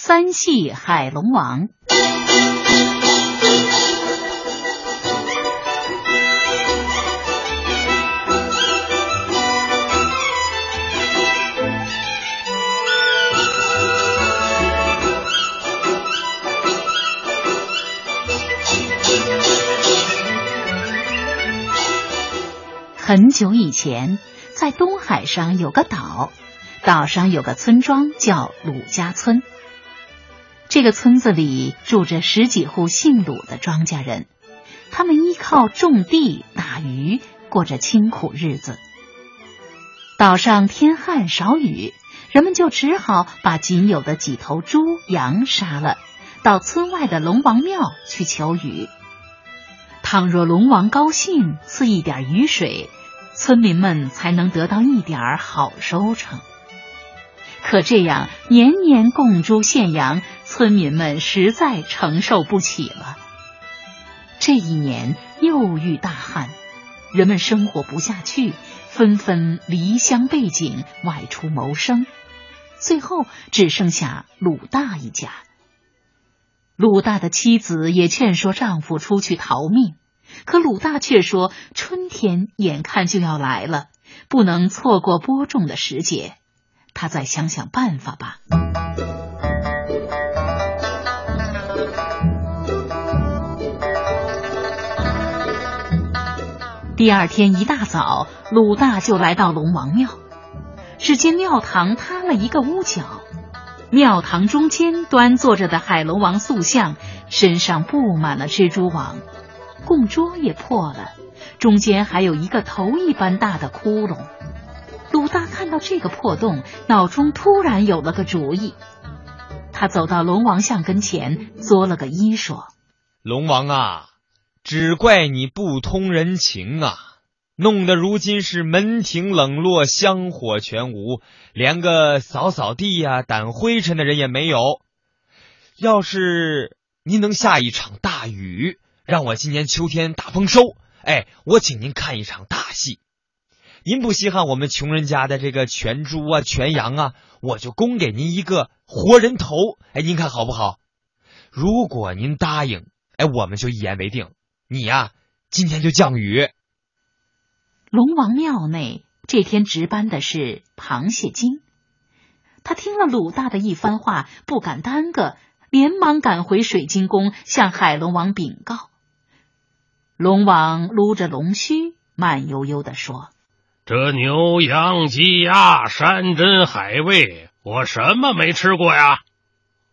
三戏海龙王。很久以前，在东海上有个岛，岛上有个村庄叫鲁家村。这个村子里住着十几户姓鲁的庄稼人，他们依靠种地、打鱼，过着清苦日子。岛上天旱少雨，人们就只好把仅有的几头猪、羊杀了，到村外的龙王庙去求雨。倘若龙王高兴，赐一点雨水。村民们才能得到一点好收成。可这样年年供猪献羊，村民们实在承受不起了。这一年又遇大旱，人们生活不下去，纷纷离乡背井，外出谋生。最后只剩下鲁大一家。鲁大的妻子也劝说丈夫出去逃命。可鲁大却说：“春天眼看就要来了，不能错过播种的时节。他再想想办法吧。”第二天一大早，鲁大就来到龙王庙。只见庙堂塌了一个屋角，庙堂中间端坐着的海龙王塑像，身上布满了蜘蛛网。供桌也破了，中间还有一个头一般大的窟窿。鲁大看到这个破洞，脑中突然有了个主意。他走到龙王像跟前，作了个揖，说：“龙王啊，只怪你不通人情啊，弄得如今是门庭冷落，香火全无，连个扫扫地呀、掸灰尘的人也没有。要是您能下一场大雨。”让我今年秋天大丰收，哎，我请您看一场大戏。您不稀罕我们穷人家的这个全猪啊、全羊啊，我就供给您一个活人头，哎，您看好不好？如果您答应，哎，我们就一言为定。你呀，今天就降雨。龙王庙内这天值班的是螃蟹精，他听了鲁大的一番话，不敢耽搁，连忙赶回水晶宫，向海龙王禀告。龙王撸着龙须，慢悠悠的说：“这牛羊鸡鸭山珍海味，我什么没吃过呀？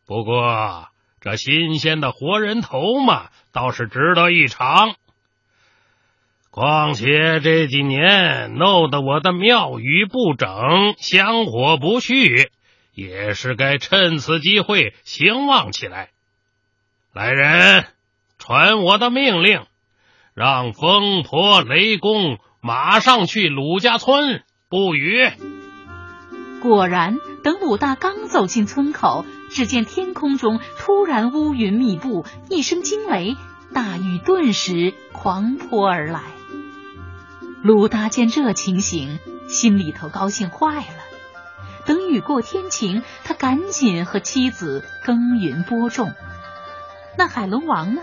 不过这新鲜的活人头嘛，倒是值得一尝。况且这几年弄得我的庙宇不整，香火不续，也是该趁此机会兴旺起来。来人，传我的命令。”让风婆、雷公马上去鲁家村布雨。果然，等鲁大刚走进村口，只见天空中突然乌云密布，一声惊雷，大雨顿时狂泼而来。鲁大见这情形，心里头高兴坏了。等雨过天晴，他赶紧和妻子耕耘播种。那海龙王呢？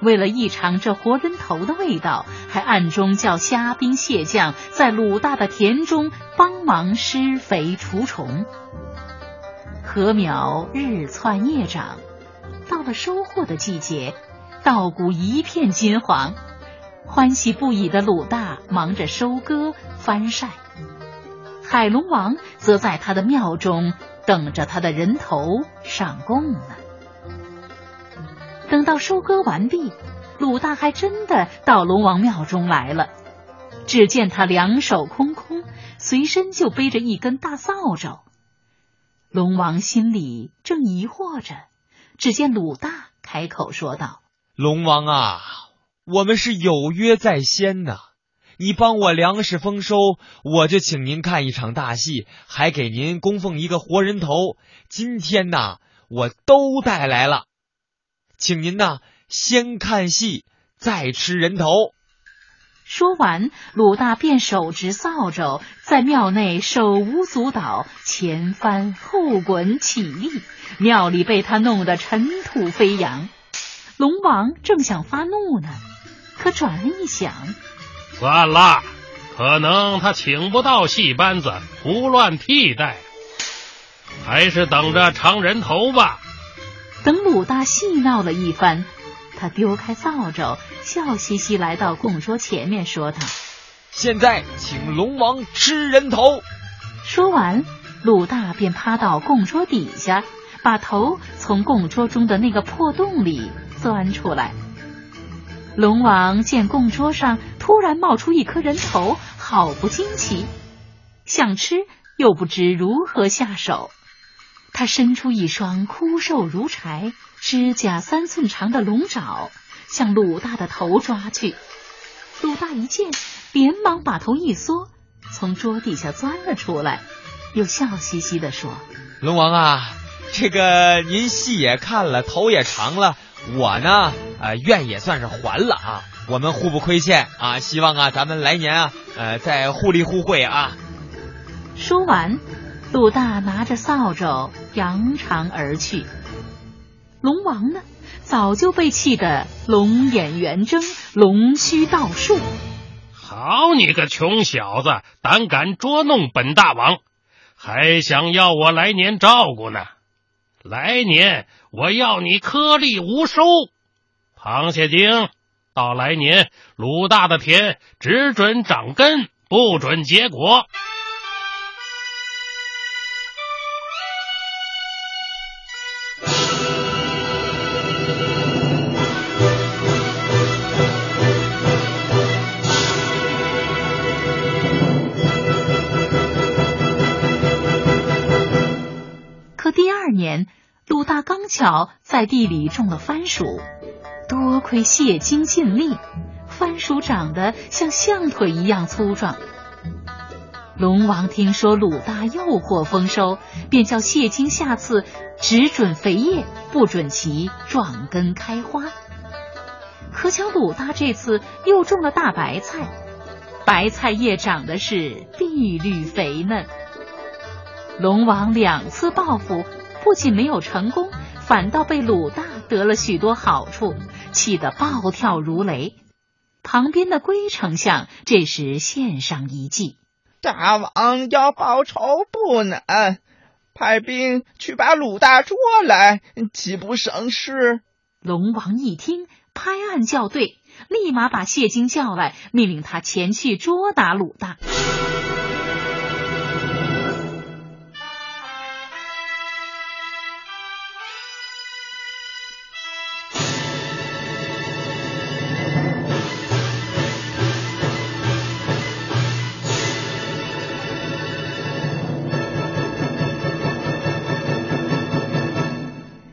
为了一尝这活人头的味道，还暗中叫虾兵蟹将在鲁大的田中帮忙施肥除虫。禾苗日窜夜长，到了收获的季节，稻谷一片金黄，欢喜不已的鲁大忙着收割翻晒，海龙王则在他的庙中等着他的人头上供呢。等到收割完毕，鲁大还真的到龙王庙中来了。只见他两手空空，随身就背着一根大扫帚。龙王心里正疑惑着，只见鲁大开口说道：“龙王啊，我们是有约在先呐，你帮我粮食丰收，我就请您看一场大戏，还给您供奉一个活人头。今天呐，我都带来了。”请您呐，先看戏，再吃人头。说完，鲁大便手执扫帚，在庙内手舞足蹈，前翻后滚，起立，庙里被他弄得尘土飞扬。龙王正想发怒呢，可转念一想，算了，可能他请不到戏班子，胡乱替代，还是等着尝人头吧。等鲁大戏闹了一番。他丢开扫帚，笑嘻嘻来到供桌前面，说道：“现在请龙王吃人头。”说完，鲁大便趴到供桌底下，把头从供桌中的那个破洞里钻出来。龙王见供桌上突然冒出一颗人头，好不惊奇，想吃又不知如何下手。他伸出一双枯瘦如柴。指甲三寸长的龙爪向鲁大的头抓去，鲁大一见，连忙把头一缩，从桌底下钻了出来，又笑嘻嘻的说：“龙王啊，这个您戏也看了，头也长了，我呢，呃，愿也算是还了啊，我们互不亏欠啊，希望啊，咱们来年啊，呃，再互利互惠啊。”说完，鲁大拿着扫帚扬长而去。龙王呢，早就被气得龙眼圆睁，龙须倒竖。好你个穷小子，胆敢捉弄本大王，还想要我来年照顾呢？来年我要你颗粒无收。螃蟹精，到来年鲁大的田只准长根，不准结果。年，鲁大刚巧在地里种了番薯，多亏谢金尽力，番薯长得像象腿一样粗壮。龙王听说鲁大又获丰收，便叫谢金下次只准肥叶，不准其壮根开花。可巧鲁大这次又种了大白菜，白菜叶长得是碧绿肥嫩。龙王两次报复。不仅没有成功，反倒被鲁大得了许多好处，气得暴跳如雷。旁边的龟丞相这时献上一计：大王要报仇不难，派兵去把鲁大捉来，岂不省事？龙王一听，拍案叫对，立马把谢金叫来，命令他前去捉打鲁大。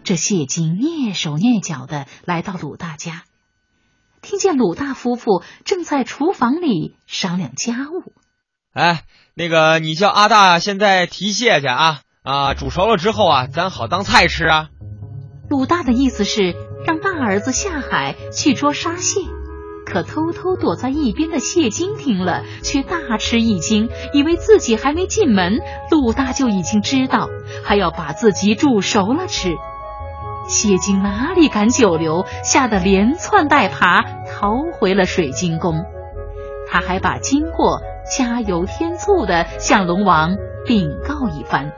这谢金蹑手蹑脚的来到鲁大家，听见鲁大夫妇正在厨房里商量家务。哎，那个，你叫阿大现在提蟹去啊啊，煮熟了之后啊，咱好当菜吃啊。鲁大的意思是让大儿子下海去捉沙蟹，可偷偷躲在一边的谢金听了，却大吃一惊，以为自己还没进门，鲁大就已经知道，还要把自己煮熟了吃。谢金哪里敢久留，吓得连窜带爬逃回了水晶宫。他还把经过加油添醋的向龙王禀告一番。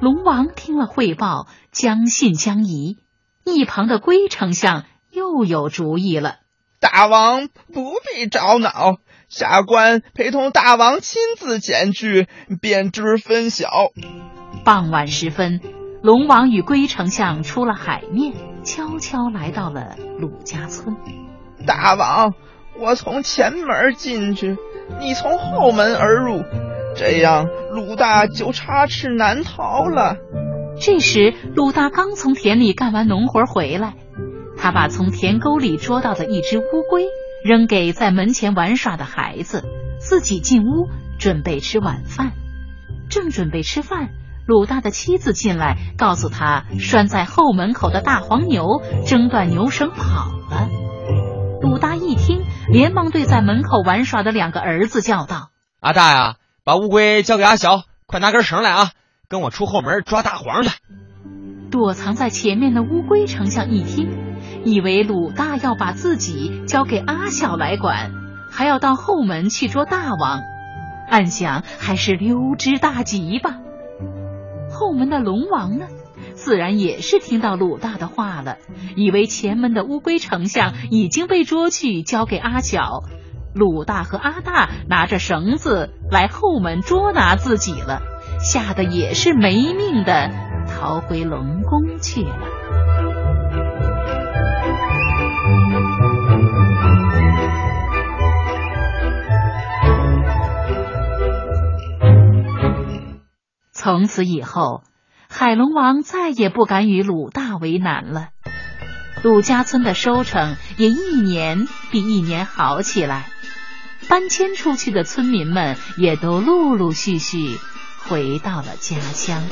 龙王听了汇报，将信将疑。一旁的龟丞相又有主意了：大王不必着恼，下官陪同大王亲自前去，便知分晓。傍晚时分。龙王与龟丞相出了海面，悄悄来到了鲁家村。大王，我从前门进去，你从后门而入，这样鲁大就插翅难逃了。这时，鲁大刚从田里干完农活回来，他把从田沟里捉到的一只乌龟扔给在门前玩耍的孩子，自己进屋准备吃晚饭。正准备吃饭。鲁大的妻子进来，告诉他拴在后门口的大黄牛挣断牛绳跑了。鲁大一听，连忙对在门口玩耍的两个儿子叫道：“阿大呀，把乌龟交给阿小，快拿根绳来啊，跟我出后门抓大黄去。”躲藏在前面的乌龟丞相一听，以为鲁大要把自己交给阿小来管，还要到后门去捉大王，暗想还是溜之大吉吧。后门的龙王呢，自然也是听到鲁大的话了，以为前门的乌龟丞相已经被捉去交给阿巧，鲁大和阿大拿着绳子来后门捉拿自己了，吓得也是没命的。逃回龙宫去了。从此以后，海龙王再也不敢与鲁大为难了。鲁家村的收成也一年比一年好起来，搬迁出去的村民们也都陆陆续续回到了家乡。